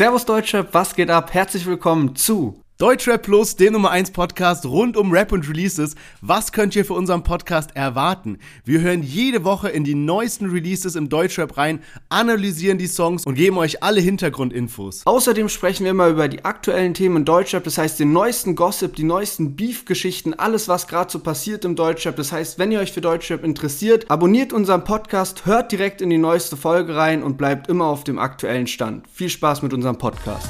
Servus Deutsche, was geht ab? Herzlich willkommen zu Deutschrap Plus, der Nummer 1 Podcast rund um Rap und Releases. Was könnt ihr für unseren Podcast erwarten? Wir hören jede Woche in die neuesten Releases im Deutschrap rein, analysieren die Songs und geben euch alle Hintergrundinfos. Außerdem sprechen wir immer über die aktuellen Themen im Deutschrap, das heißt den neuesten Gossip, die neuesten Beef-Geschichten, alles was gerade so passiert im Deutschrap. Das heißt, wenn ihr euch für Deutschrap interessiert, abonniert unseren Podcast, hört direkt in die neueste Folge rein und bleibt immer auf dem aktuellen Stand. Viel Spaß mit unserem Podcast.